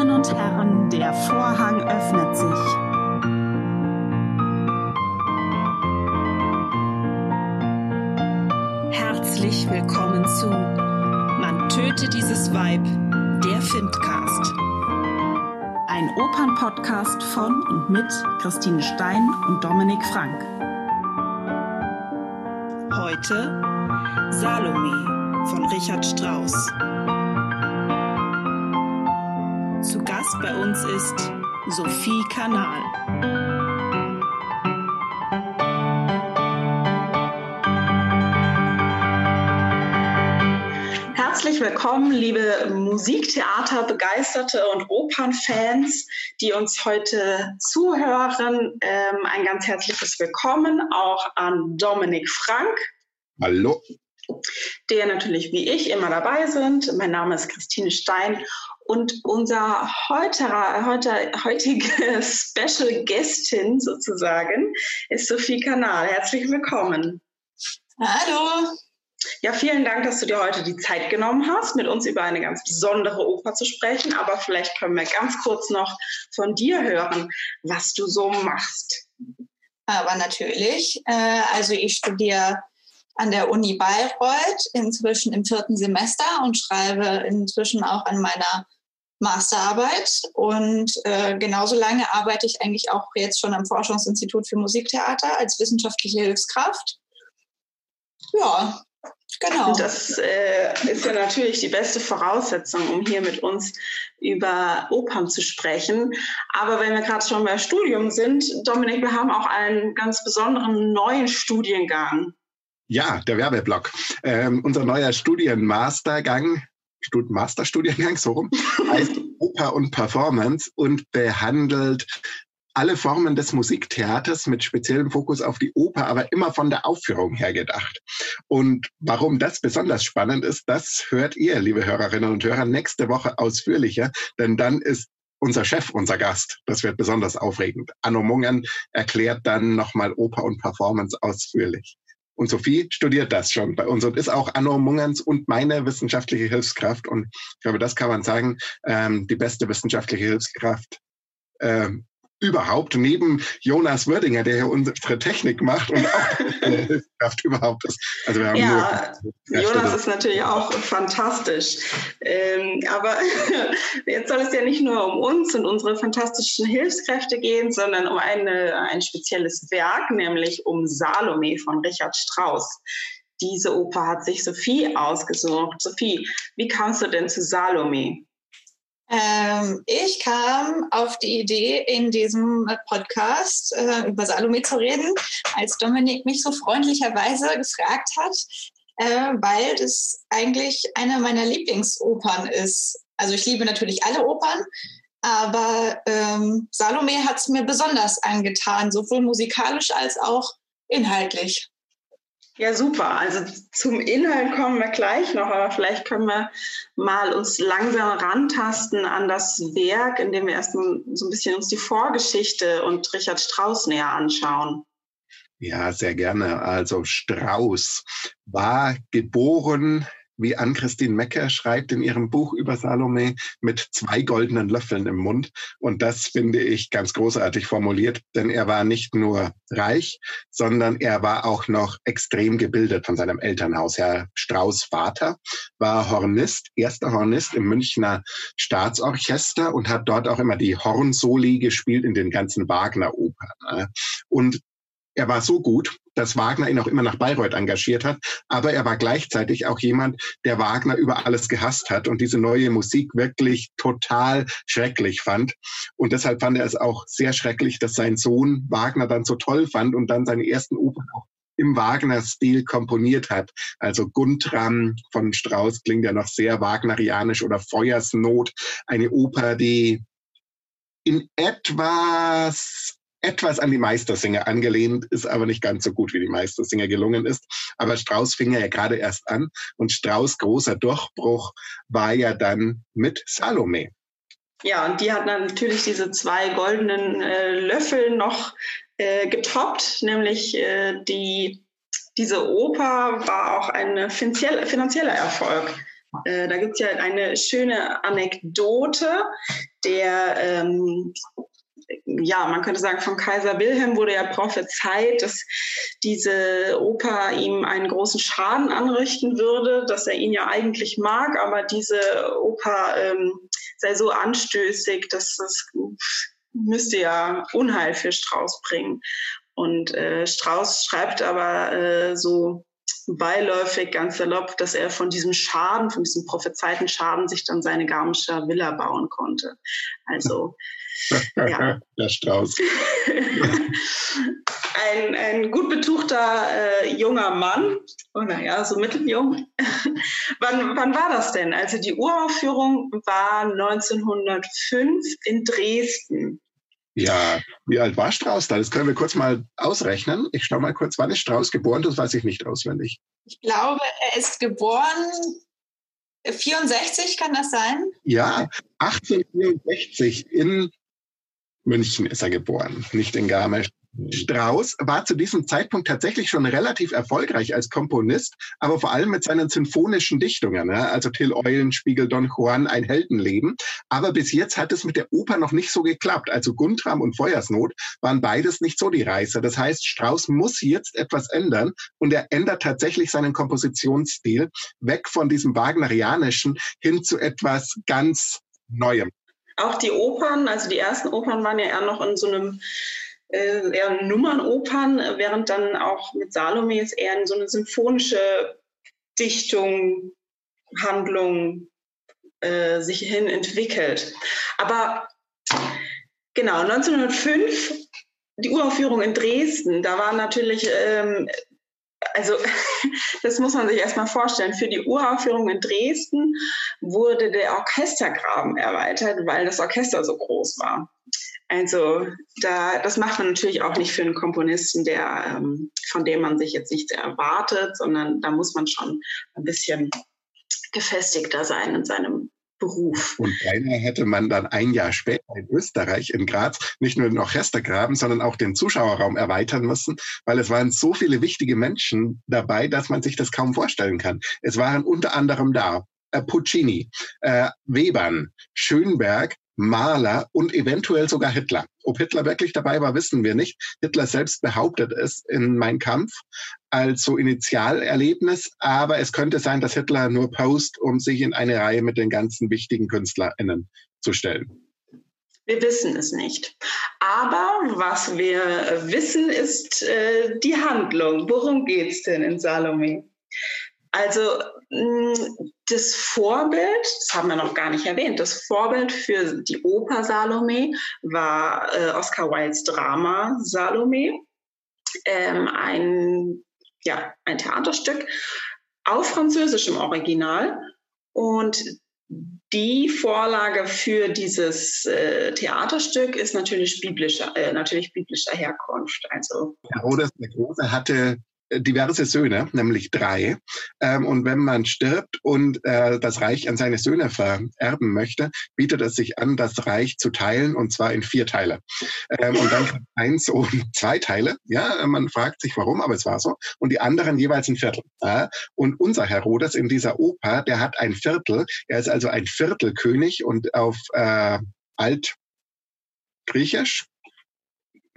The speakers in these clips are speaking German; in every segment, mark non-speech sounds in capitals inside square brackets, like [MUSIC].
Damen und Herren, der Vorhang öffnet sich. Herzlich willkommen zu Man töte dieses Weib, der Filmcast. Ein Opernpodcast von und mit Christine Stein und Dominik Frank. Heute Salome von Richard Strauss. Uns ist Sophie Kanal. Herzlich willkommen, liebe Musiktheaterbegeisterte und Opernfans, die uns heute zuhören. Ähm, ein ganz herzliches Willkommen auch an Dominik Frank. Hallo. Der natürlich wie ich immer dabei sind. Mein Name ist Christine Stein und unser heutiger, heute, heutige [LAUGHS] Special Guestin sozusagen ist Sophie Kanal. Herzlich willkommen. Hallo. Ja, vielen Dank, dass du dir heute die Zeit genommen hast, mit uns über eine ganz besondere Oper zu sprechen. Aber vielleicht können wir ganz kurz noch von dir hören, was du so machst. Aber natürlich. Äh, also ich studiere an der Uni Bayreuth, inzwischen im vierten Semester und schreibe inzwischen auch an meiner Masterarbeit und äh, genauso lange arbeite ich eigentlich auch jetzt schon am Forschungsinstitut für Musiktheater als wissenschaftliche Hilfskraft. Ja, genau. Das äh, ist ja natürlich die beste Voraussetzung, um hier mit uns über Opern zu sprechen. Aber wenn wir gerade schon beim Studium sind, Dominik, wir haben auch einen ganz besonderen neuen Studiengang. Ja, der Werbeblock. Ähm, unser neuer Studienmastergang Stud Masterstudiengang, so rum, heißt Oper und Performance und behandelt alle Formen des Musiktheaters mit speziellem Fokus auf die Oper, aber immer von der Aufführung her gedacht. Und warum das besonders spannend ist, das hört ihr, liebe Hörerinnen und Hörer, nächste Woche ausführlicher, denn dann ist unser Chef, unser Gast. Das wird besonders aufregend. Anno Mungen erklärt dann nochmal Oper und Performance ausführlich. Und Sophie studiert das schon bei uns und ist auch Anno Mungens und meine wissenschaftliche Hilfskraft. Und ich glaube, das kann man sagen, ähm, die beste wissenschaftliche Hilfskraft ähm, überhaupt, neben Jonas Wördinger, der hier unsere Technik macht und auch [LAUGHS] Hilfskraft überhaupt ist. Also wir haben ja, nur Jonas ist natürlich auch fantastisch. Ähm, aber [LAUGHS] jetzt soll es ja nicht nur um uns und unsere fantastischen Hilfskräfte gehen, sondern um eine, ein spezielles Werk, nämlich um Salome von Richard Strauss. Diese Oper hat sich Sophie ausgesucht. Sophie, wie kamst du denn zu Salome? Ähm, ich kam auf die Idee, in diesem Podcast äh, über Salome zu reden, als Dominik mich so freundlicherweise gefragt hat, äh, weil das eigentlich eine meiner Lieblingsopern ist. Also ich liebe natürlich alle Opern, aber ähm, Salome hat es mir besonders angetan, sowohl musikalisch als auch inhaltlich. Ja, super. Also zum Inhalt kommen wir gleich noch, aber vielleicht können wir mal uns langsam rantasten an das Werk, indem wir erstmal so ein bisschen uns die Vorgeschichte und Richard Strauss näher anschauen. Ja, sehr gerne. Also Strauss war geboren wie Ann-Christine Mecker schreibt in ihrem Buch über Salome, mit zwei goldenen Löffeln im Mund. Und das finde ich ganz großartig formuliert, denn er war nicht nur reich, sondern er war auch noch extrem gebildet von seinem Elternhaus. Herr Strauß Vater war Hornist, erster Hornist im Münchner Staatsorchester und hat dort auch immer die Hornsoli gespielt in den ganzen Wagner-Opern. Und er war so gut, dass Wagner ihn auch immer nach Bayreuth engagiert hat, aber er war gleichzeitig auch jemand, der Wagner über alles gehasst hat und diese neue Musik wirklich total schrecklich fand. Und deshalb fand er es auch sehr schrecklich, dass sein Sohn Wagner dann so toll fand und dann seine ersten Opern auch im Wagner-Stil komponiert hat. Also Guntram von Strauss klingt ja noch sehr wagnerianisch oder Feuersnot, eine Oper, die in etwas etwas an die Meistersinger angelehnt, ist aber nicht ganz so gut wie die Meistersinger gelungen ist. Aber Strauß fing ja gerade erst an und Strauß großer Durchbruch war ja dann mit Salome. Ja, und die hat natürlich diese zwei goldenen äh, Löffel noch äh, getoppt, nämlich äh, die, diese Oper war auch ein finanzieller Erfolg. Äh, da gibt es ja eine schöne Anekdote, der ähm, ja, man könnte sagen, von Kaiser Wilhelm wurde ja prophezeit, dass diese Oper ihm einen großen Schaden anrichten würde, dass er ihn ja eigentlich mag, aber diese Oper ähm, sei so anstößig, dass das müsste ja Unheil für Strauß bringen. Und äh, Strauß schreibt aber äh, so beiläufig, ganz salopp, dass er von diesem Schaden, von diesem prophezeiten Schaden sich dann seine Garmischer Villa bauen konnte. Also [LAUGHS] ja. Der Strauß. [LAUGHS] ein, ein gut betuchter äh, junger Mann, oh naja, so mitteljung. [LAUGHS] wann, wann war das denn? Also die Uraufführung war 1905 in Dresden. Ja, wie alt war Strauß da? Das können wir kurz mal ausrechnen. Ich schaue mal kurz, wann ist Strauß geboren? Das weiß ich nicht auswendig. Ich glaube, er ist geboren 64, kann das sein? Ja, 1864 in München ist er geboren, nicht in Garmisch. Strauss war zu diesem Zeitpunkt tatsächlich schon relativ erfolgreich als Komponist, aber vor allem mit seinen symphonischen Dichtungen, ne? also Till Eulenspiegel, Don Juan, ein Heldenleben. Aber bis jetzt hat es mit der Oper noch nicht so geklappt. Also Guntram und Feuersnot waren beides nicht so die Reißer. Das heißt, Strauss muss jetzt etwas ändern und er ändert tatsächlich seinen Kompositionsstil weg von diesem Wagnerianischen hin zu etwas ganz Neuem auch die Opern, also die ersten Opern waren ja eher noch in so einem äh, eher Nummernopern, während dann auch mit Salome es eher in so eine symphonische Dichtung, Handlung äh, sich hin entwickelt. Aber genau, 1905 die Uraufführung in Dresden, da war natürlich ähm, also [LAUGHS] das muss man sich erstmal vorstellen. Für die Uraufführung in Dresden wurde der Orchestergraben erweitert, weil das Orchester so groß war. Also da, das macht man natürlich auch nicht für einen Komponisten, der, ähm, von dem man sich jetzt nichts erwartet, sondern da muss man schon ein bisschen gefestigter sein in seinem Beruf. Und beinahe hätte man dann ein Jahr später in Österreich, in Graz, nicht nur den Orchestergraben, sondern auch den Zuschauerraum erweitern müssen, weil es waren so viele wichtige Menschen dabei, dass man sich das kaum vorstellen kann. Es waren unter anderem da äh, Puccini, äh, Webern, Schönberg, Mahler und eventuell sogar Hitler. Ob Hitler wirklich dabei war, wissen wir nicht. Hitler selbst behauptet es in Mein Kampf als so Initialerlebnis, aber es könnte sein, dass Hitler nur post, um sich in eine Reihe mit den ganzen wichtigen KünstlerInnen zu stellen. Wir wissen es nicht. Aber was wir wissen, ist äh, die Handlung. Worum geht es denn in Salome? Also das Vorbild, das haben wir noch gar nicht erwähnt, das Vorbild für die Oper Salome war äh, Oscar Wildes Drama Salome, ähm, ein, ja, ein Theaterstück auf französischem Original. Und die Vorlage für dieses äh, Theaterstück ist natürlich biblischer, äh, natürlich biblischer Herkunft. Also Herodes der Große hatte diverse Söhne, nämlich drei. Ähm, und wenn man stirbt und äh, das Reich an seine Söhne vererben möchte, bietet es sich an, das Reich zu teilen und zwar in vier Teile. Ähm, und dann kriegt eins und zwei Teile. Ja, man fragt sich warum, aber es war so. Und die anderen jeweils ein Viertel. Ja? Und unser Herodes in dieser Oper, der hat ein Viertel. Er ist also ein Viertelkönig und auf äh, Altgriechisch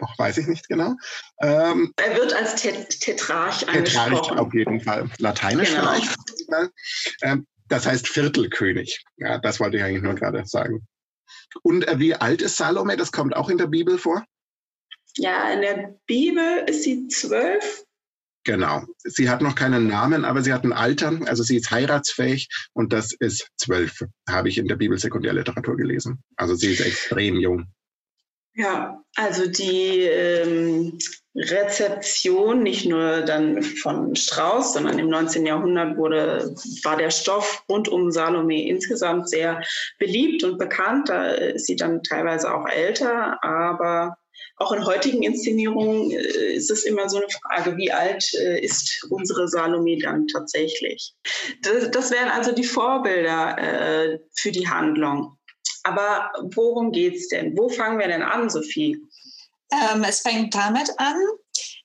noch weiß ich nicht genau. Ähm, er wird als Tet Tetrarch angesprochen. Tetrarch auf jeden Fall. Lateinisch genau. vielleicht. Ähm, das heißt Viertelkönig. Ja, das wollte ich eigentlich nur gerade sagen. Und äh, wie alt ist Salome? Das kommt auch in der Bibel vor? Ja, in der Bibel ist sie zwölf. Genau. Sie hat noch keinen Namen, aber sie hat ein Alter. Also sie ist heiratsfähig und das ist zwölf, habe ich in der Bibelsekundärliteratur gelesen. Also sie ist extrem jung. Ja, also die ähm, Rezeption nicht nur dann von Strauss, sondern im 19. Jahrhundert wurde, war der Stoff rund um Salome insgesamt sehr beliebt und bekannt. Da ist sie dann teilweise auch älter, aber auch in heutigen Inszenierungen äh, ist es immer so eine Frage, wie alt äh, ist unsere Salome dann tatsächlich? Das, das wären also die Vorbilder äh, für die Handlung. Aber worum geht es denn? Wo fangen wir denn an, Sophie? Ähm, es fängt damit an,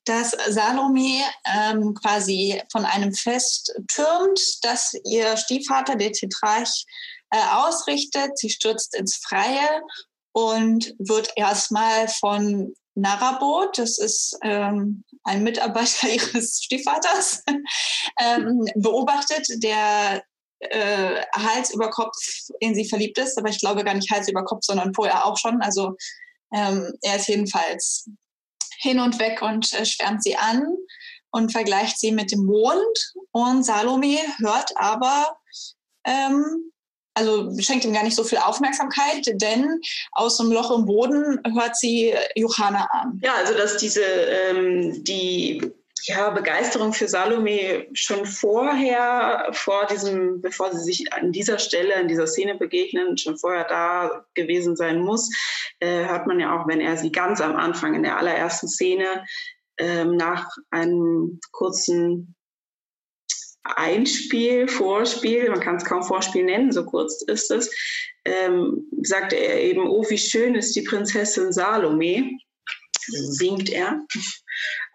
dass Salome ähm, quasi von einem Fest türmt, das ihr Stiefvater, der Tetrarch, äh, ausrichtet. Sie stürzt ins Freie und wird erstmal von Narabot, das ist ähm, ein Mitarbeiter [LAUGHS] ihres Stiefvaters, [LAUGHS] ähm, beobachtet, der äh, Hals über Kopf in sie verliebt ist, aber ich glaube gar nicht Hals über Kopf, sondern vorher auch schon. Also ähm, er ist jedenfalls hin und weg und äh, schwärmt sie an und vergleicht sie mit dem Mond. Und Salome hört aber ähm, also schenkt ihm gar nicht so viel Aufmerksamkeit, denn aus dem Loch im Boden hört sie Johanna an. Ja, also dass diese ähm, die ja, Begeisterung für Salome schon vorher, vor diesem, bevor sie sich an dieser Stelle, in dieser Szene begegnen, schon vorher da gewesen sein muss, äh, hört man ja auch, wenn er sie ganz am Anfang in der allerersten Szene ähm, nach einem kurzen Einspiel, Vorspiel, man kann es kaum Vorspiel nennen, so kurz ist es, ähm, sagte er eben, oh, wie schön ist die Prinzessin Salome, singt er.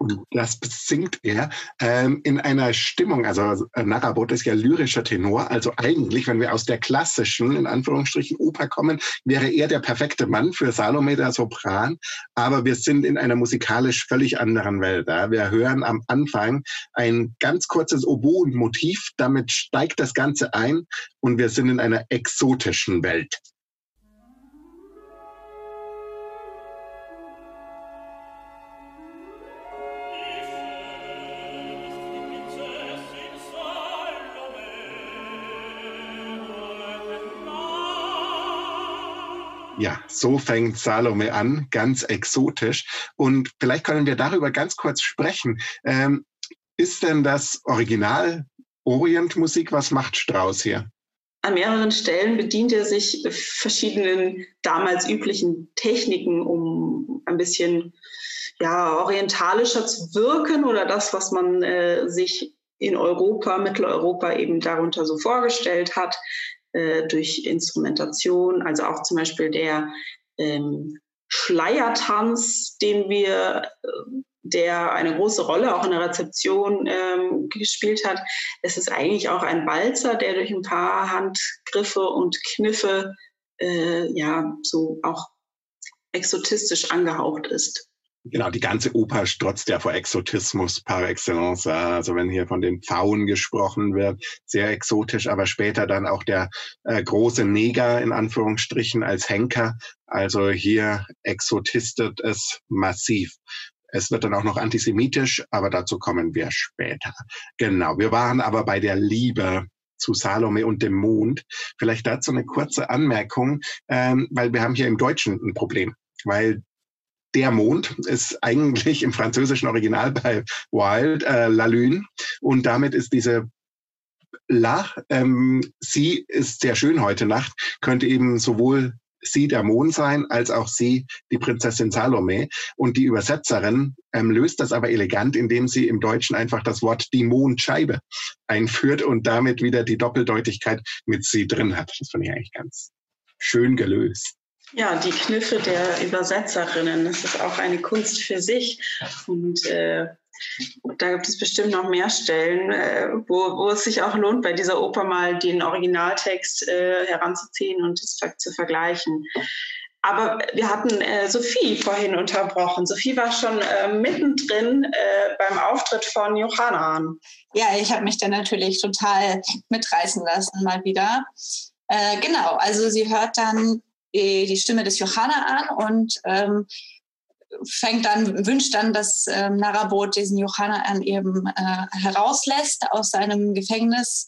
Und das singt er ähm, in einer Stimmung, also äh, Narabot ist ja lyrischer Tenor, also eigentlich, wenn wir aus der klassischen, in Anführungsstrichen, Oper kommen, wäre er der perfekte Mann für Salome, der Sopran, aber wir sind in einer musikalisch völlig anderen Welt. Ja? Wir hören am Anfang ein ganz kurzes Oboen-Motiv, damit steigt das Ganze ein und wir sind in einer exotischen Welt. Ja, so fängt Salome an, ganz exotisch. Und vielleicht können wir darüber ganz kurz sprechen. Ähm, ist denn das Original Orientmusik? Was macht Strauss hier? An mehreren Stellen bedient er sich verschiedenen damals üblichen Techniken, um ein bisschen ja, orientalischer zu wirken oder das, was man äh, sich in Europa, Mitteleuropa eben darunter so vorgestellt hat, äh, durch Instrumentation, also auch zum Beispiel der ähm, Schleiertanz, den wir, äh, der eine große Rolle auch in der Rezeption ähm, gespielt hat. Es ist eigentlich auch ein Walzer, der durch ein paar Handgriffe und Kniffe äh, ja so auch exotistisch angehaucht ist. Genau, die ganze Oper strotzt ja vor Exotismus par excellence. Also wenn hier von den Pfauen gesprochen wird, sehr exotisch, aber später dann auch der äh, große Neger in Anführungsstrichen als Henker. Also hier exotistet es massiv. Es wird dann auch noch antisemitisch, aber dazu kommen wir später. Genau, wir waren aber bei der Liebe zu Salome und dem Mond. Vielleicht dazu eine kurze Anmerkung, ähm, weil wir haben hier im Deutschen ein Problem weil der Mond ist eigentlich im französischen Original bei Wild äh, La Lune und damit ist diese La, ähm, sie ist sehr schön heute Nacht, könnte eben sowohl sie der Mond sein, als auch sie die Prinzessin Salome. Und die Übersetzerin ähm, löst das aber elegant, indem sie im Deutschen einfach das Wort die Mondscheibe einführt und damit wieder die Doppeldeutigkeit mit sie drin hat. Das finde ich eigentlich ganz schön gelöst. Ja, die Kniffe der Übersetzerinnen, das ist auch eine Kunst für sich. Und äh, da gibt es bestimmt noch mehr Stellen, äh, wo, wo es sich auch lohnt, bei dieser Oper mal den Originaltext äh, heranzuziehen und es zu vergleichen. Aber wir hatten äh, Sophie vorhin unterbrochen. Sophie war schon äh, mittendrin äh, beim Auftritt von Johanna. Ja, ich habe mich dann natürlich total mitreißen lassen, mal wieder. Äh, genau, also sie hört dann die, die Stimme des Johanna an und ähm, fängt dann, wünscht dann, dass ähm, Narabot diesen Johanna an eben äh, herauslässt aus seinem Gefängnis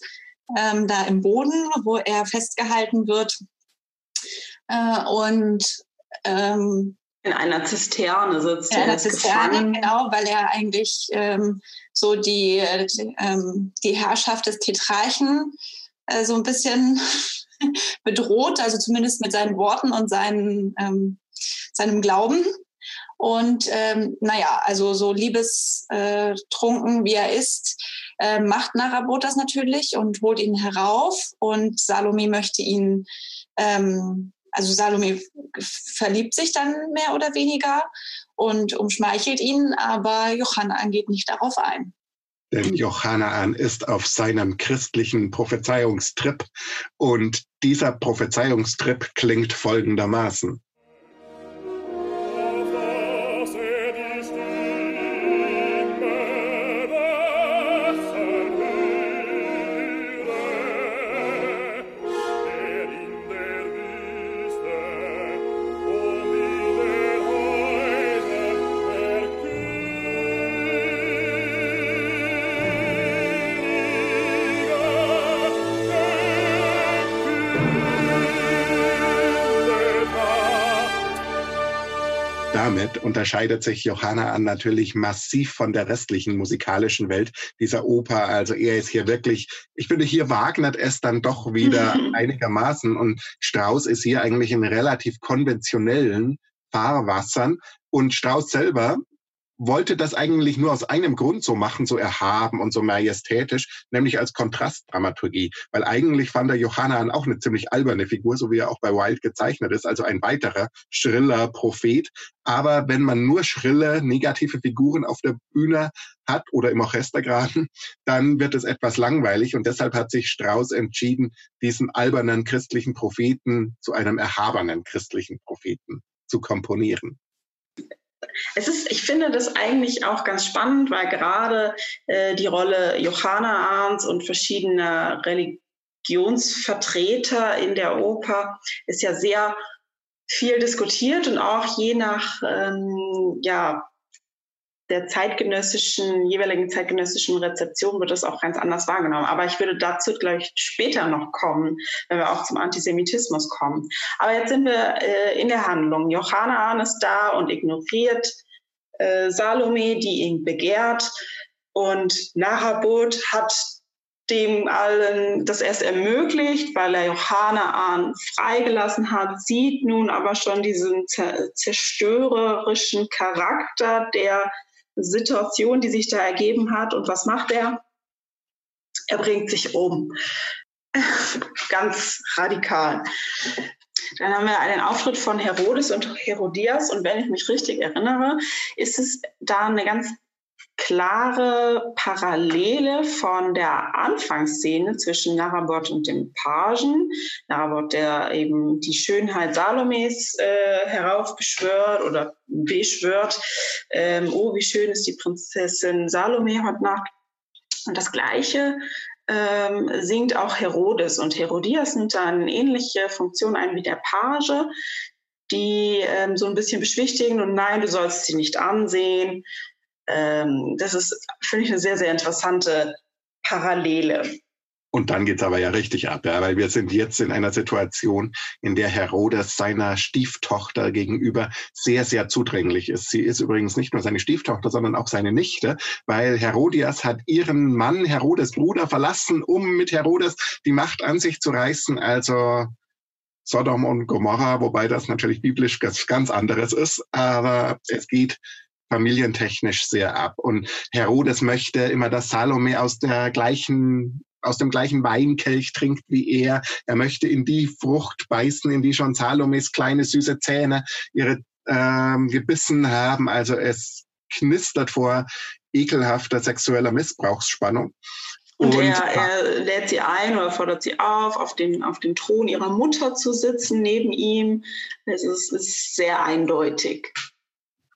ähm, da im Boden, wo er festgehalten wird. Äh, und ähm, in einer Zisterne sitzt er. In einer Zisterne, gefangen. genau, weil er eigentlich ähm, so die, die, ähm, die Herrschaft des Tetrarchen äh, so ein bisschen [LAUGHS] bedroht, also zumindest mit seinen Worten und seinen, ähm, seinem Glauben. Und ähm, naja, also so liebestrunken wie er ist, äh, macht Narabot das natürlich und holt ihn herauf. Und Salome möchte ihn ähm, also Salome verliebt sich dann mehr oder weniger und umschmeichelt ihn, aber Johanna geht nicht darauf ein. Denn Johanna ist auf seinem christlichen Prophezeiungstrip und dieser Prophezeiungstrip klingt folgendermaßen. Unterscheidet sich Johanna an natürlich massiv von der restlichen musikalischen Welt dieser Oper. Also er ist hier wirklich, ich finde, hier wagnet es dann doch wieder [LAUGHS] einigermaßen und Strauss ist hier eigentlich in relativ konventionellen Fahrwassern. Und Strauss selber wollte das eigentlich nur aus einem Grund so machen, so erhaben und so majestätisch, nämlich als Kontrastdramaturgie. Weil eigentlich fand er Johannan auch eine ziemlich alberne Figur, so wie er auch bei Wilde gezeichnet ist, also ein weiterer schriller Prophet. Aber wenn man nur schrille, negative Figuren auf der Bühne hat oder im Orchester gerade, dann wird es etwas langweilig und deshalb hat sich Strauss entschieden, diesen albernen christlichen Propheten zu einem erhabenen christlichen Propheten zu komponieren. Es ist, ich finde das eigentlich auch ganz spannend, weil gerade äh, die Rolle Johanna Arns und verschiedener Religionsvertreter in der Oper ist ja sehr viel diskutiert und auch je nach ähm, ja, der zeitgenössischen, jeweiligen zeitgenössischen Rezeption wird das auch ganz anders wahrgenommen. Aber ich würde dazu gleich später noch kommen, wenn wir auch zum Antisemitismus kommen. Aber jetzt sind wir äh, in der Handlung. Johanna ist da und ignoriert äh, Salome, die ihn begehrt. Und Nahabot hat dem allen das erst ermöglicht, weil er Johanna Ahn freigelassen hat, sieht nun aber schon diesen zerstörerischen Charakter der Situation, die sich da ergeben hat. Und was macht er? Er bringt sich um. [LAUGHS] Ganz radikal. Dann haben wir einen Auftritt von Herodes und Herodias. Und wenn ich mich richtig erinnere, ist es da eine ganz klare Parallele von der Anfangsszene zwischen Narabot und dem Pagen. Narabot, der eben die Schönheit Salomes äh, heraufbeschwört oder beschwört. Ähm, oh, wie schön ist die Prinzessin Salome heute Nacht. Und das Gleiche ähm, singt auch Herodes. Und Herodias nimmt da eine ähnliche Funktion ein wie der Page, die ähm, so ein bisschen beschwichtigen und nein, du sollst sie nicht ansehen ähm, das ist, finde ich, eine sehr, sehr interessante Parallele. Und dann geht's aber ja richtig ab, ja, weil wir sind jetzt in einer Situation, in der Herodes seiner Stieftochter gegenüber sehr, sehr zudringlich ist. Sie ist übrigens nicht nur seine Stieftochter, sondern auch seine Nichte, weil Herodias hat ihren Mann, Herodes Bruder, verlassen, um mit Herodes die Macht an sich zu reißen. Also Sodom und Gomorra, wobei das natürlich biblisch ganz, ganz anderes ist, aber es geht familientechnisch sehr ab. Und Herodes möchte immer, dass Salome aus der gleichen aus dem gleichen Weinkelch trinkt wie er. Er möchte in die Frucht beißen, in die schon Salomes kleine süße Zähne ihre ähm, gebissen haben. Also es knistert vor ekelhafter sexueller Missbrauchsspannung. Und, und er, er, lädt sie ein oder fordert sie auf, auf dem, auf dem Thron ihrer Mutter zu sitzen, neben ihm. Es ist, ist sehr eindeutig.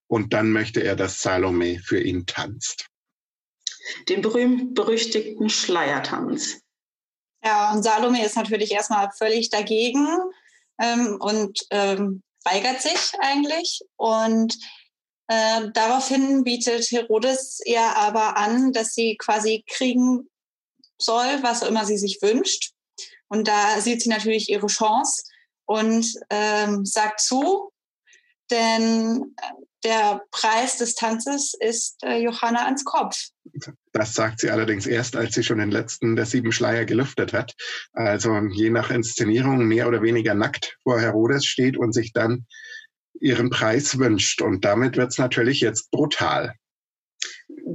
Und dann möchte er, dass Salome für ihn tanzt. Den berühmt-berüchtigten Schleiertanz. Ja, und Salome ist natürlich erstmal völlig dagegen ähm, und ähm, weigert sich eigentlich. Und äh, daraufhin bietet Herodes ihr aber an, dass sie quasi kriegen soll, was auch immer sie sich wünscht. Und da sieht sie natürlich ihre Chance und ähm, sagt zu, denn der Preis des Tanzes ist äh, Johanna ans Kopf. Das sagt sie allerdings erst, als sie schon den letzten der sieben Schleier gelüftet hat. Also je nach Inszenierung mehr oder weniger nackt vor Herodes steht und sich dann ihren Preis wünscht. Und damit wird es natürlich jetzt brutal.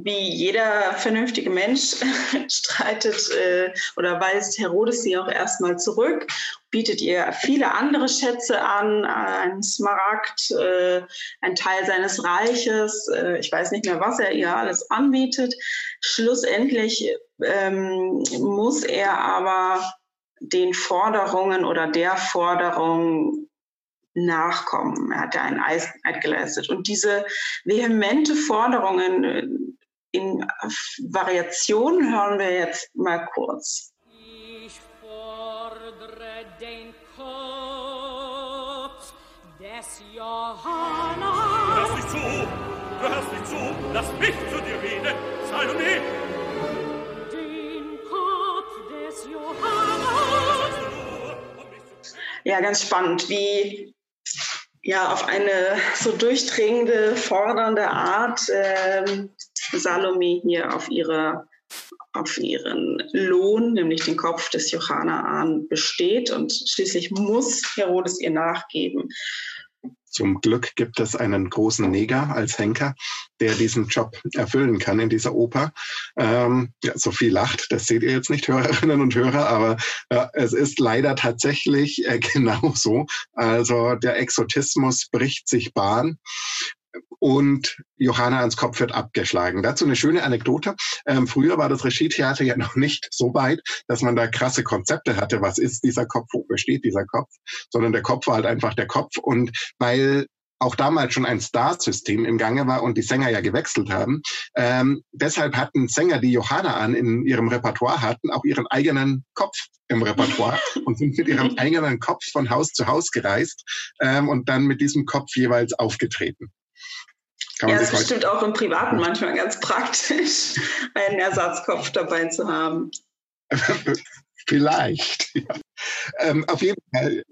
Wie jeder vernünftige Mensch [LAUGHS] streitet äh, oder weist Herodes sie auch erstmal zurück, bietet ihr viele andere Schätze an, ein Smaragd, äh, ein Teil seines Reiches, äh, ich weiß nicht mehr, was er ihr alles anbietet. Schlussendlich ähm, muss er aber den Forderungen oder der Forderung nachkommen. Er hat ja einen Eid geleistet. Und diese vehemente Forderungen äh, in Variationen hören wir jetzt mal kurz. Ich fordere den Kopf des Johanna. Du hörst nicht zu, du hörst nicht zu, lass mich zu dir reden, Salome. Den Kopf des Johanna. Ja, ganz spannend, wie ja auf eine so durchdringende, fordernde Art ähm, Salome hier auf ihre auf ihren Lohn, nämlich den Kopf des Johanna besteht und schließlich muss Herodes ihr nachgeben. Zum Glück gibt es einen großen Neger als Henker, der diesen Job erfüllen kann in dieser Oper. Ähm, ja, Sophie lacht, das seht ihr jetzt nicht, Hörerinnen und Hörer, aber äh, es ist leider tatsächlich äh, [LAUGHS] genauso. Also der Exotismus bricht sich Bahn und Johanna ans Kopf wird abgeschlagen. Dazu eine schöne Anekdote. Ähm, früher war das Regietheater ja [LAUGHS] noch nicht so weit, dass man da krasse Konzepte hatte. Was ist dieser Kopf? Wo besteht dieser Kopf? Sondern der Kopf war halt einfach der Kopf. Und weil auch damals schon ein Star-System im Gange war und die Sänger ja gewechselt haben. Ähm, deshalb hatten Sänger, die Johanna an in ihrem Repertoire hatten, auch ihren eigenen Kopf im Repertoire [LAUGHS] und sind mit ihrem eigenen Kopf von Haus zu Haus gereist ähm, und dann mit diesem Kopf jeweils aufgetreten. Kann ja, ist bestimmt auch im Privaten manchmal ganz praktisch, [LAUGHS] einen Ersatzkopf dabei zu haben. [LAUGHS] Vielleicht. [LAUGHS] Ja. Ähm, auf jeden Fall.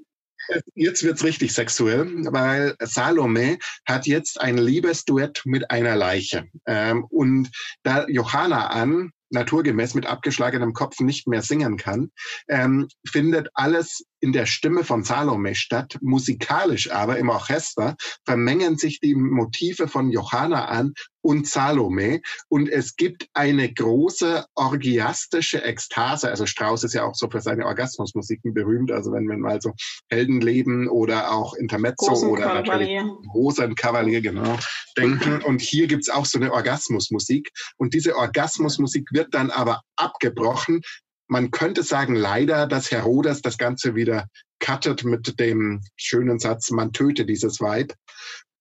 Jetzt wird's richtig sexuell, weil Salome hat jetzt ein Liebesduett mit einer Leiche. Ähm, und da Johanna an naturgemäß mit abgeschlagenem Kopf nicht mehr singen kann, ähm, findet alles in der Stimme von Salome statt. Musikalisch aber im Orchester vermengen sich die Motive von Johanna an und Salome und es gibt eine große orgiastische Ekstase. Also Strauss ist ja auch so für seine Orgasmusmusiken berühmt. Also wenn wir mal so Heldenleben oder auch Intermezzo oder natürlich Rosenkavalier genau denken. Und hier gibt's auch so eine Orgasmusmusik und diese Orgasmusmusik wird dann aber abgebrochen man könnte sagen, leider, dass Herodes das Ganze wieder cuttet mit dem schönen Satz, man töte dieses Weib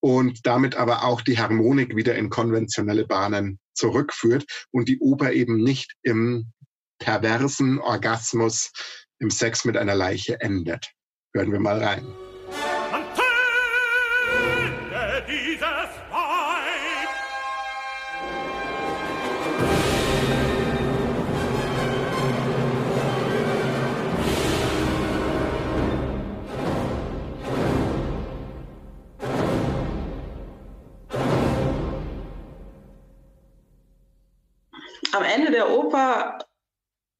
und damit aber auch die Harmonik wieder in konventionelle Bahnen zurückführt und die Oper eben nicht im perversen Orgasmus, im Sex mit einer Leiche endet. Hören wir mal rein. Am Ende der Oper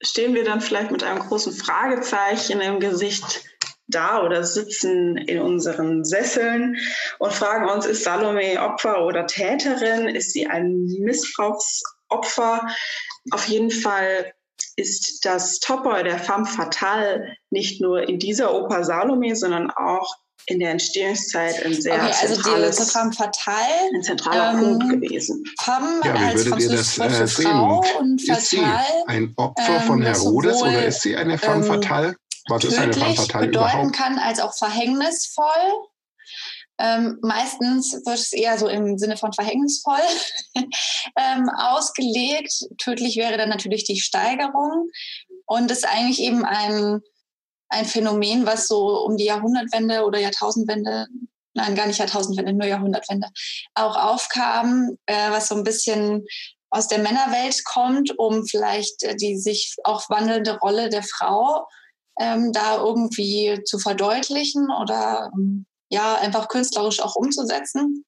stehen wir dann vielleicht mit einem großen Fragezeichen im Gesicht da oder sitzen in unseren Sesseln und fragen uns, ist Salome Opfer oder Täterin? Ist sie ein Missbrauchsopfer? Auf jeden Fall ist das Topper der femme fatale nicht nur in dieser Oper Salome, sondern auch in der Entstehungszeit ein sehr okay, also zentrales, die femme fatale, ein zentraler ähm, Punkt gewesen. Femme ja, als französische das, äh, Frau und ist sie ein Opfer von ähm, Herodes oder ist sie eine femme ähm, fatale? Was ist eine femme fatale bedeuten überhaupt? kann als auch verhängnisvoll. Ähm, meistens wird es eher so im Sinne von verhängnisvoll [LAUGHS] ähm, ausgelegt. Tödlich wäre dann natürlich die Steigerung und ist eigentlich eben ein ein Phänomen, was so um die Jahrhundertwende oder Jahrtausendwende, nein, gar nicht Jahrtausendwende, nur Jahrhundertwende, auch aufkam, äh, was so ein bisschen aus der Männerwelt kommt, um vielleicht äh, die sich auch wandelnde Rolle der Frau ähm, da irgendwie zu verdeutlichen oder ähm, ja, einfach künstlerisch auch umzusetzen.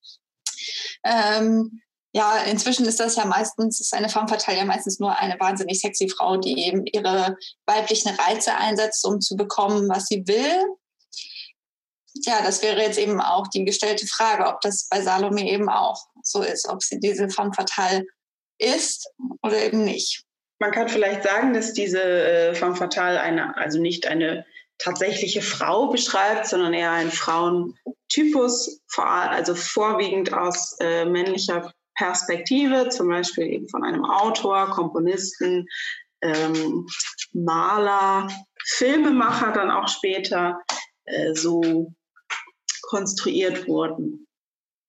Ähm, ja, inzwischen ist das ja meistens, ist eine Femme fatale ja meistens nur eine wahnsinnig sexy Frau, die eben ihre weiblichen Reize einsetzt, um zu bekommen, was sie will. Ja, das wäre jetzt eben auch die gestellte Frage, ob das bei Salome eben auch so ist, ob sie diese Femme fatale ist oder eben nicht. Man kann vielleicht sagen, dass diese äh, Femme eine, also nicht eine tatsächliche Frau beschreibt, sondern eher einen Frauentypus, also vorwiegend aus äh, männlicher Perspektive, zum Beispiel eben von einem Autor, Komponisten, ähm, Maler, Filmemacher dann auch später äh, so konstruiert wurden.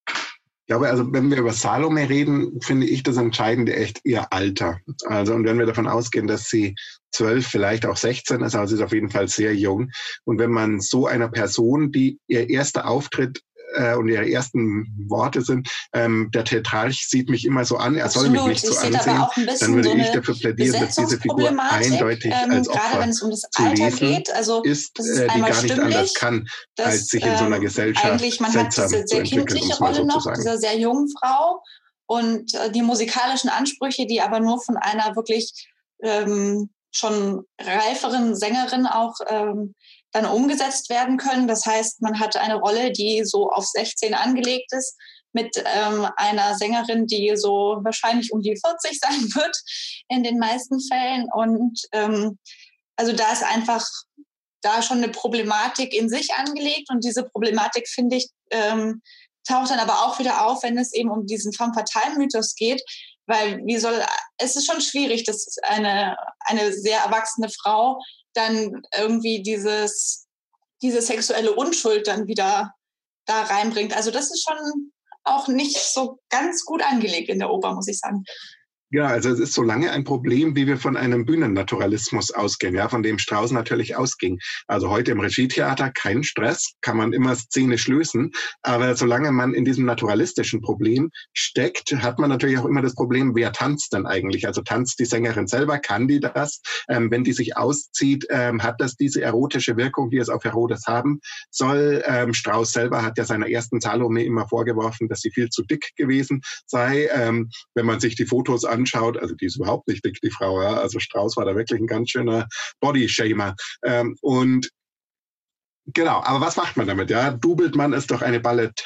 Ich glaube, also wenn wir über Salome reden, finde ich das Entscheidende echt ihr Alter. Also und wenn wir davon ausgehen, dass sie zwölf, vielleicht auch 16 ist, also sie ist auf jeden Fall sehr jung. Und wenn man so einer Person, die ihr erster Auftritt äh, und ihre ersten Worte sind, ähm, der Tetrarch sieht mich immer so an, er soll mich nicht so ansehen, dann würde so ich dafür plädieren, dass diese Figur eindeutig ähm, als Opfer wenn es um das Alter zu lesen geht, also ist, äh, die gar nicht anders kann, dass, als sich in so einer ähm, Gesellschaft eigentlich man seltsam hat diese sehr kindliche Rolle noch, dieser sehr jungen Frau und äh, die musikalischen Ansprüche, die aber nur von einer wirklich ähm, schon reiferen Sängerin auch ähm, dann umgesetzt werden können. Das heißt, man hat eine Rolle, die so auf 16 angelegt ist, mit ähm, einer Sängerin, die so wahrscheinlich um die 40 sein [LAUGHS] wird in den meisten Fällen. Und ähm, also da ist einfach da schon eine Problematik in sich angelegt. Und diese Problematik, finde ich, ähm, taucht dann aber auch wieder auf, wenn es eben um diesen Femme Fatale Mythos geht. Weil wie soll, es ist schon schwierig, dass eine, eine sehr erwachsene Frau dann irgendwie dieses, diese sexuelle Unschuld dann wieder da reinbringt. Also das ist schon auch nicht so ganz gut angelegt in der Oper, muss ich sagen. Ja, also es ist so lange ein Problem, wie wir von einem Bühnennaturalismus ausgehen, ja, von dem Strauß natürlich ausging. Also heute im Regietheater kein Stress, kann man immer szenisch lösen. Aber solange man in diesem naturalistischen Problem steckt, hat man natürlich auch immer das Problem, wer tanzt denn eigentlich? Also tanzt die Sängerin selber, kann die das? Ähm, wenn die sich auszieht, ähm, hat das diese erotische Wirkung, die es auf Herodes haben soll? Ähm, Strauß selber hat ja seiner ersten Salome immer vorgeworfen, dass sie viel zu dick gewesen sei. Ähm, wenn man sich die Fotos an anschaut, also die ist überhaupt nicht dick, die Frau, ja. Also Strauß war da wirklich ein ganz schöner Bodyshamer. Ähm, und genau, aber was macht man damit? Ja, dubelt man es doch eine Ballett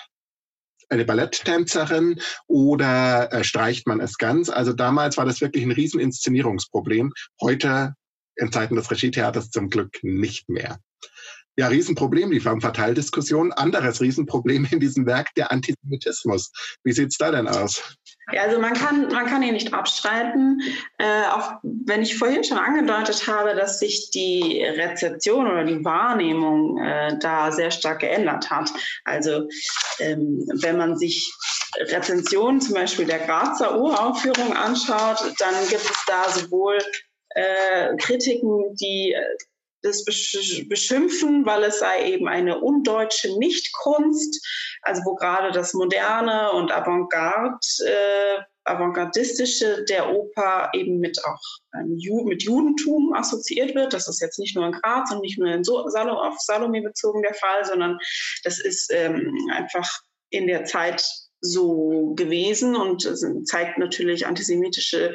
eine Balletttänzerin oder äh, streicht man es ganz? Also damals war das wirklich ein Rieseninszenierungsproblem. Heute in Zeiten des Regietheaters zum Glück nicht mehr. Ja, Riesenproblem, die Femme Fatale Diskussion. Anderes Riesenproblem in diesem Werk, der Antisemitismus. Wie sieht's da denn aus? Ja, also man kann, man kann ihn nicht abstreiten. Äh, auch wenn ich vorhin schon angedeutet habe, dass sich die Rezeption oder die Wahrnehmung äh, da sehr stark geändert hat. Also ähm, wenn man sich Rezensionen zum Beispiel der Grazer Uraufführung anschaut, dann gibt es da sowohl äh, Kritiken, die das beschimpfen, weil es sei eben eine undeutsche Nichtkunst, also wo gerade das Moderne und Avantgarde, äh, Avantgardistische der Oper eben mit auch ähm, mit Judentum assoziiert wird. Das ist jetzt nicht nur in Graz und nicht nur in so Salome, auf Salome bezogen der Fall, sondern das ist ähm, einfach in der Zeit so gewesen und zeigt natürlich antisemitische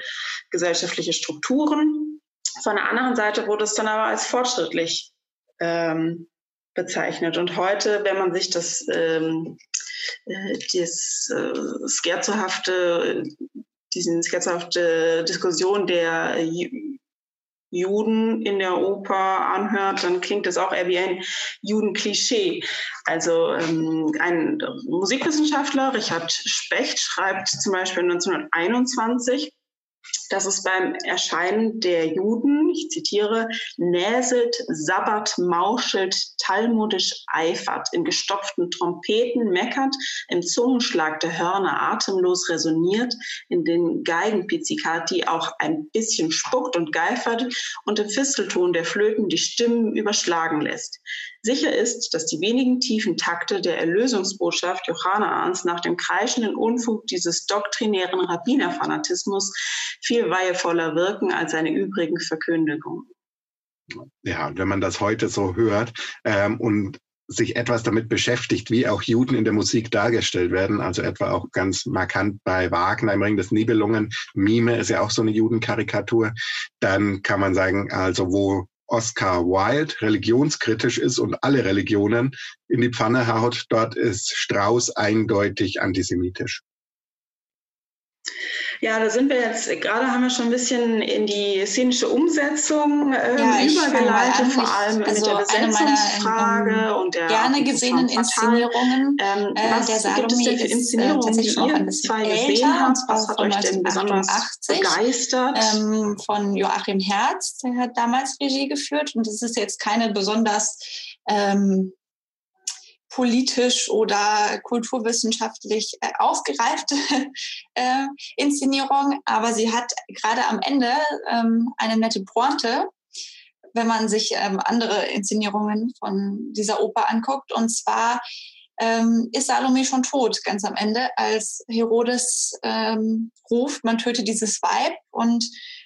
gesellschaftliche Strukturen. Von der anderen Seite wurde es dann aber als fortschrittlich ähm, bezeichnet. Und heute, wenn man sich das, ähm, äh, das äh, scherzhafte, diesen scherzhafte Diskussion der Juden in der Oper anhört, dann klingt es auch eher wie ein Judenklischee. Also ähm, ein Musikwissenschaftler, Richard Specht, schreibt zum Beispiel 1921, dass es beim Erscheinen der Juden, ich zitiere, näselt, sabbert, mauschelt, talmudisch eifert, in gestopften Trompeten meckert, im Zungenschlag der Hörner atemlos resoniert, in den Geigenpizzicati auch ein bisschen spuckt und geifert und im Fistelton der Flöten die Stimmen überschlagen lässt. Sicher ist, dass die wenigen tiefen Takte der Erlösungsbotschaft Johannaans nach dem kreischenden Unfug dieses doktrinären Rabbinerfanatismus viel weihevoller wirken als seine übrigen Verkündigungen. Ja, wenn man das heute so hört ähm, und sich etwas damit beschäftigt, wie auch Juden in der Musik dargestellt werden, also etwa auch ganz markant bei Wagner im Ring des Nibelungen, Mime ist ja auch so eine Judenkarikatur, dann kann man sagen, also wo Oscar Wilde religionskritisch ist und alle Religionen in die Pfanne haut, dort ist Strauß eindeutig antisemitisch. Ja, da sind wir jetzt, gerade haben wir schon ein bisschen in die szenische Umsetzung ähm, ja, übergeleitet, vor allem also mit der Besetzungsfrage meiner, und der gerne gesehenen Inszenierungen. Ähm, äh, was der Salome gibt es denn für Inszenierungen, ist, äh, die ihr zwei gesehen habt? Was hat euch denn besonders begeistert? Ähm, von Joachim Herz, der hat damals Regie geführt und das ist jetzt keine besonders ähm, politisch oder kulturwissenschaftlich äh, ausgereifte [LAUGHS] äh, Inszenierung, aber sie hat gerade am Ende ähm, eine nette Pointe, wenn man sich ähm, andere Inszenierungen von dieser Oper anguckt. Und zwar ähm, ist Salome schon tot, ganz am Ende, als Herodes ähm, ruft, man töte dieses Weib. Und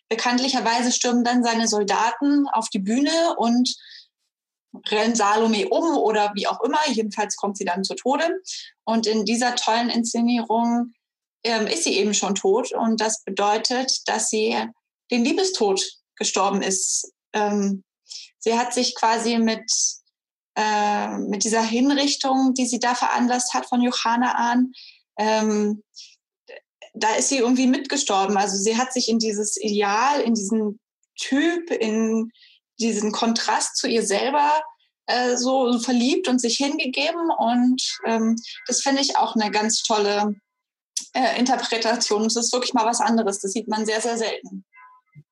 bekanntlicherweise stürmen dann seine Soldaten auf die Bühne und rennen Salome um oder wie auch immer. Jedenfalls kommt sie dann zu Tode. Und in dieser tollen Inszenierung ähm, ist sie eben schon tot. Und das bedeutet, dass sie den Liebestod gestorben ist. Ähm, sie hat sich quasi mit, äh, mit dieser Hinrichtung, die sie da veranlasst hat von Johanna an, ähm, da ist sie irgendwie mitgestorben. Also sie hat sich in dieses Ideal, in diesen Typ, in diesen Kontrast zu ihr selber äh, so verliebt und sich hingegeben. Und ähm, das finde ich auch eine ganz tolle äh, Interpretation. Es ist wirklich mal was anderes. Das sieht man sehr, sehr selten.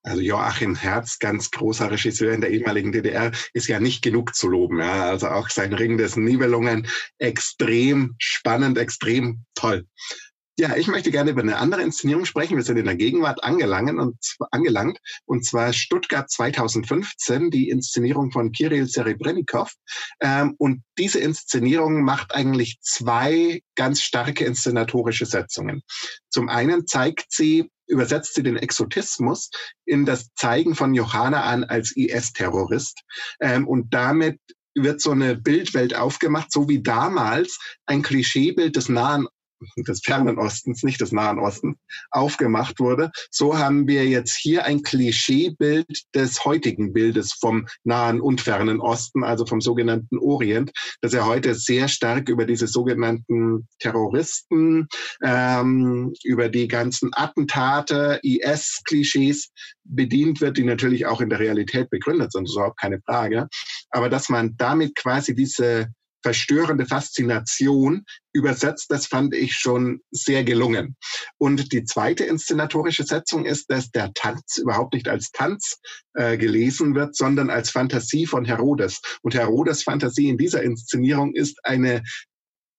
Also Joachim Herz, ganz großer Regisseur in der ehemaligen DDR, ist ja nicht genug zu loben. Ja. Also auch sein Ring des Nibelungen extrem spannend, extrem toll. Ja, ich möchte gerne über eine andere Inszenierung sprechen. Wir sind in der Gegenwart angelangt und, angelangt, und zwar Stuttgart 2015, die Inszenierung von Kirill Serebrennikov. Ähm, und diese Inszenierung macht eigentlich zwei ganz starke inszenatorische Setzungen. Zum einen zeigt sie übersetzt sie den Exotismus in das Zeigen von Johanna an als IS-Terrorist. Ähm, und damit wird so eine Bildwelt aufgemacht, so wie damals ein Klischeebild des Nahen des fernen Ostens, nicht des Nahen Ostens, aufgemacht wurde. So haben wir jetzt hier ein Klischeebild des heutigen Bildes vom Nahen und fernen Osten, also vom sogenannten Orient, das ja heute sehr stark über diese sogenannten Terroristen, ähm, über die ganzen Attentate, IS-Klischees bedient wird, die natürlich auch in der Realität begründet sind, das ist überhaupt keine Frage. Aber dass man damit quasi diese verstörende Faszination übersetzt, das fand ich schon sehr gelungen. Und die zweite inszenatorische Setzung ist, dass der Tanz überhaupt nicht als Tanz äh, gelesen wird, sondern als Fantasie von Herodes. Und Herodes Fantasie in dieser Inszenierung ist eine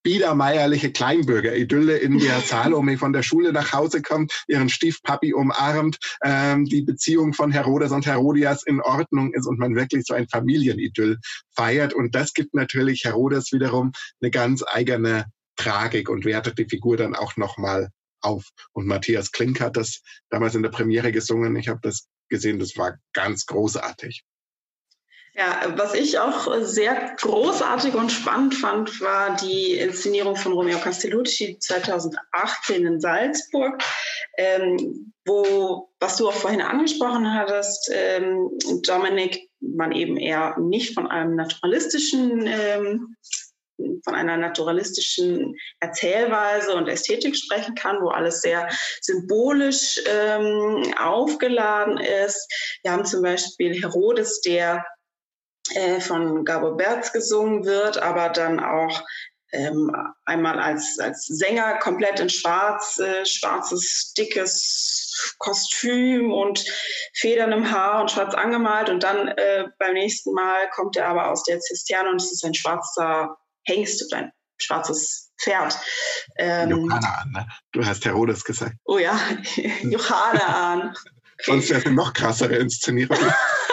biedermeierliche Kleinbürger-Idylle, in der [LAUGHS] Salome von der Schule nach Hause kommt, ihren Stiefpapi umarmt, ähm, die Beziehung von Herodes und Herodias in Ordnung ist und man wirklich so ein Familienidyll feiert. Und das gibt natürlich Herodes wiederum eine ganz eigene Tragik und wertet die Figur dann auch nochmal auf. Und Matthias Klink hat das damals in der Premiere gesungen. Ich habe das gesehen, das war ganz großartig. Ja, was ich auch sehr großartig und spannend fand, war die Inszenierung von Romeo Castellucci 2018 in Salzburg, ähm, wo, was du auch vorhin angesprochen hattest, ähm, Dominik, man eben eher nicht von einem naturalistischen ähm, von einer naturalistischen Erzählweise und Ästhetik sprechen kann, wo alles sehr symbolisch ähm, aufgeladen ist. Wir haben zum Beispiel Herodes, der äh, von Gabo Berz gesungen wird, aber dann auch ähm, einmal als, als Sänger komplett in schwarz, äh, schwarzes, dickes Kostüm und Federn im Haar und schwarz angemalt. Und dann äh, beim nächsten Mal kommt er aber aus der Zisterne und es ist ein schwarzer Hengst oder ein schwarzes Pferd. Ähm, Johanna an, ne? Du hast Herodes gesagt. Oh ja, [LAUGHS] Johanna an. [LAUGHS] Sonst wäre es eine noch krassere Inszenierung. [LAUGHS]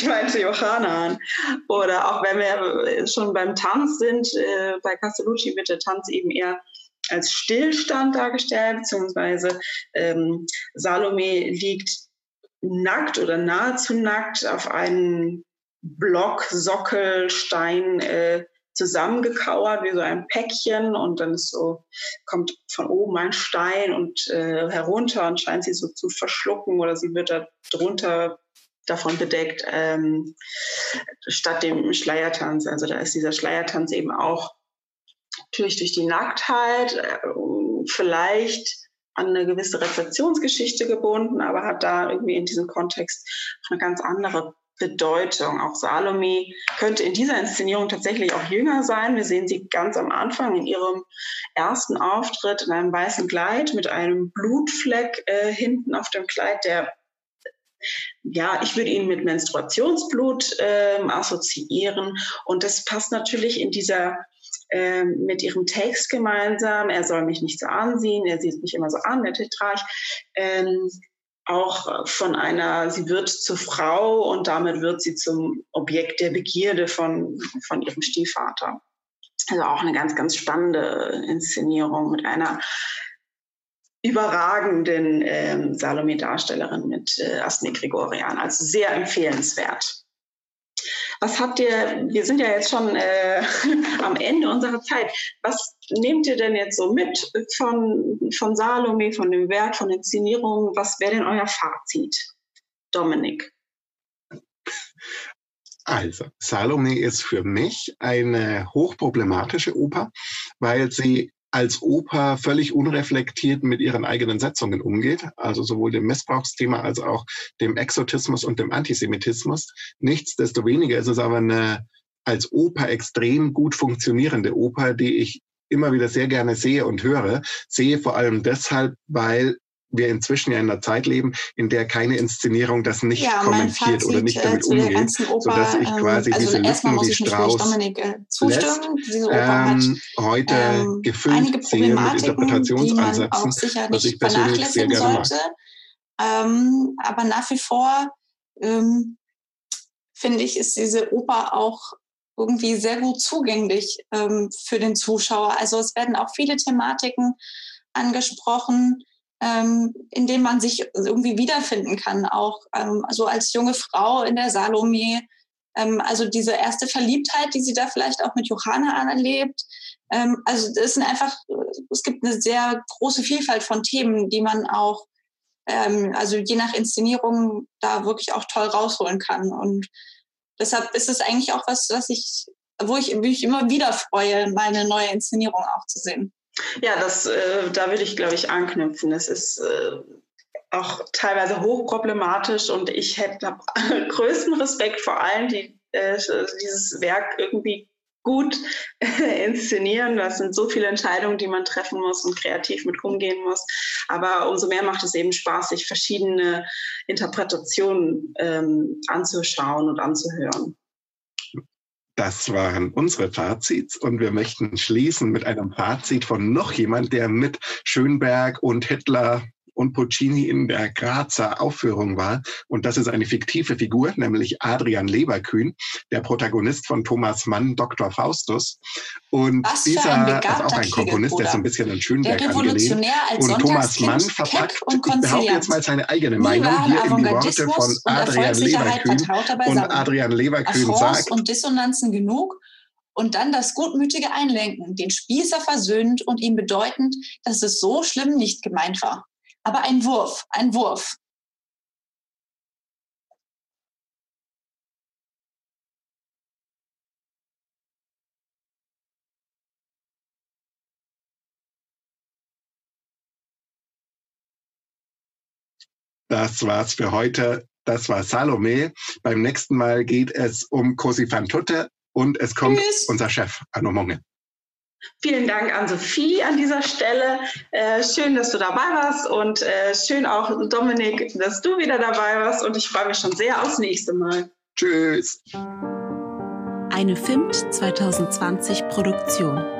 ich meinte Johanna Oder auch wenn wir schon beim Tanz sind, äh, bei Castellucci wird der Tanz eben eher als Stillstand dargestellt, beziehungsweise ähm, Salome liegt nackt oder nahezu nackt auf einem Block, Sockel, Stein äh, zusammengekauert wie so ein Päckchen. Und dann ist so, kommt von oben ein Stein und äh, herunter und scheint sie so zu verschlucken oder sie wird da drunter davon bedeckt, ähm, statt dem Schleiertanz. Also da ist dieser Schleiertanz eben auch natürlich durch die Nacktheit, äh, vielleicht an eine gewisse Rezeptionsgeschichte gebunden, aber hat da irgendwie in diesem Kontext eine ganz andere Bedeutung. Auch Salome könnte in dieser Inszenierung tatsächlich auch jünger sein. Wir sehen sie ganz am Anfang in ihrem ersten Auftritt in einem weißen Kleid mit einem Blutfleck äh, hinten auf dem Kleid, der ja, ich würde ihn mit Menstruationsblut äh, assoziieren. Und das passt natürlich in dieser äh, mit ihrem Text gemeinsam. Er soll mich nicht so ansehen, er sieht mich immer so an, der Tetrarch. Ähm, auch von einer, sie wird zur Frau und damit wird sie zum Objekt der Begierde von, von ihrem Stiefvater. Also auch eine ganz, ganz spannende Inszenierung mit einer überragenden ähm, Salome-Darstellerin mit äh, Asne Gregorian. Also sehr empfehlenswert. Was habt ihr, wir sind ja jetzt schon äh, [LAUGHS] am Ende unserer Zeit, was nehmt ihr denn jetzt so mit von, von Salome, von dem Werk, von Inszenierungen? Was wäre denn euer Fazit, Dominik? Also, Salome ist für mich eine hochproblematische Oper, weil sie als Oper völlig unreflektiert mit ihren eigenen Setzungen umgeht, also sowohl dem Missbrauchsthema als auch dem Exotismus und dem Antisemitismus. Nichtsdestoweniger ist es aber eine als Oper extrem gut funktionierende Oper, die ich immer wieder sehr gerne sehe und höre. Sehe vor allem deshalb, weil wir inzwischen ja in einer Zeit leben, in der keine Inszenierung das nicht ja, kommentiert oder nicht damit äh, umgeht, sodass ich ähm, quasi also diese Lücken, die Strauß Dominik, äh, zustimmen. Lässt, diese Oper ähm, hat heute ähm, gefüllt sehen mit Interpretationsansätzen, was ich persönlich sehr gerne sollte. mag. Ähm, aber nach wie vor ähm, finde ich, ist diese Oper auch irgendwie sehr gut zugänglich ähm, für den Zuschauer. Also es werden auch viele Thematiken angesprochen, ähm, in dem man sich irgendwie wiederfinden kann, auch ähm, also als junge Frau in der Salome. Ähm, also diese erste Verliebtheit, die sie da vielleicht auch mit Johanna erlebt. Ähm, also es sind einfach, es gibt eine sehr große Vielfalt von Themen, die man auch, ähm, also je nach Inszenierung da wirklich auch toll rausholen kann. Und deshalb ist es eigentlich auch was, was ich, wo ich mich immer wieder freue, meine neue Inszenierung auch zu sehen. Ja, das, äh, da würde ich, glaube ich, anknüpfen. Es ist äh, auch teilweise hochproblematisch und ich hätte [LAUGHS] größten Respekt vor allen, die äh, dieses Werk irgendwie gut [LAUGHS] inszenieren. Das sind so viele Entscheidungen, die man treffen muss und kreativ mit umgehen muss. Aber umso mehr macht es eben Spaß, sich verschiedene Interpretationen ähm, anzuschauen und anzuhören. Das waren unsere Fazits und wir möchten schließen mit einem Fazit von noch jemand, der mit Schönberg und Hitler und Puccini in der Grazer Aufführung war. Und das ist eine fiktive Figur, nämlich Adrian Leverkühn, der Protagonist von Thomas Mann, Dr. Faustus. Und Was dieser ist auch ein Komponist, der ist ein bisschen an Schönberg angelehnt. Und Thomas Mann verpackt, und ich behaupte jetzt mal seine eigene Meinung hier in die Worte von Adrian Leverkühn. Und Adrian Leverkühn sagt, und Dissonanzen genug, und dann das gutmütige Einlenken, den Spießer versöhnt und ihm bedeutend, dass es so schlimm nicht gemeint war aber ein Wurf, ein Wurf. Das war's für heute. Das war Salome. Beim nächsten Mal geht es um Cosi fan tutte und es kommt Tschüss. unser Chef, Anno Monge. Vielen Dank an Sophie an dieser Stelle. Äh, schön, dass du dabei warst und äh, schön auch, Dominik, dass du wieder dabei warst. Und ich freue mich schon sehr aufs nächste Mal. Tschüss. Eine FIMT 2020 Produktion.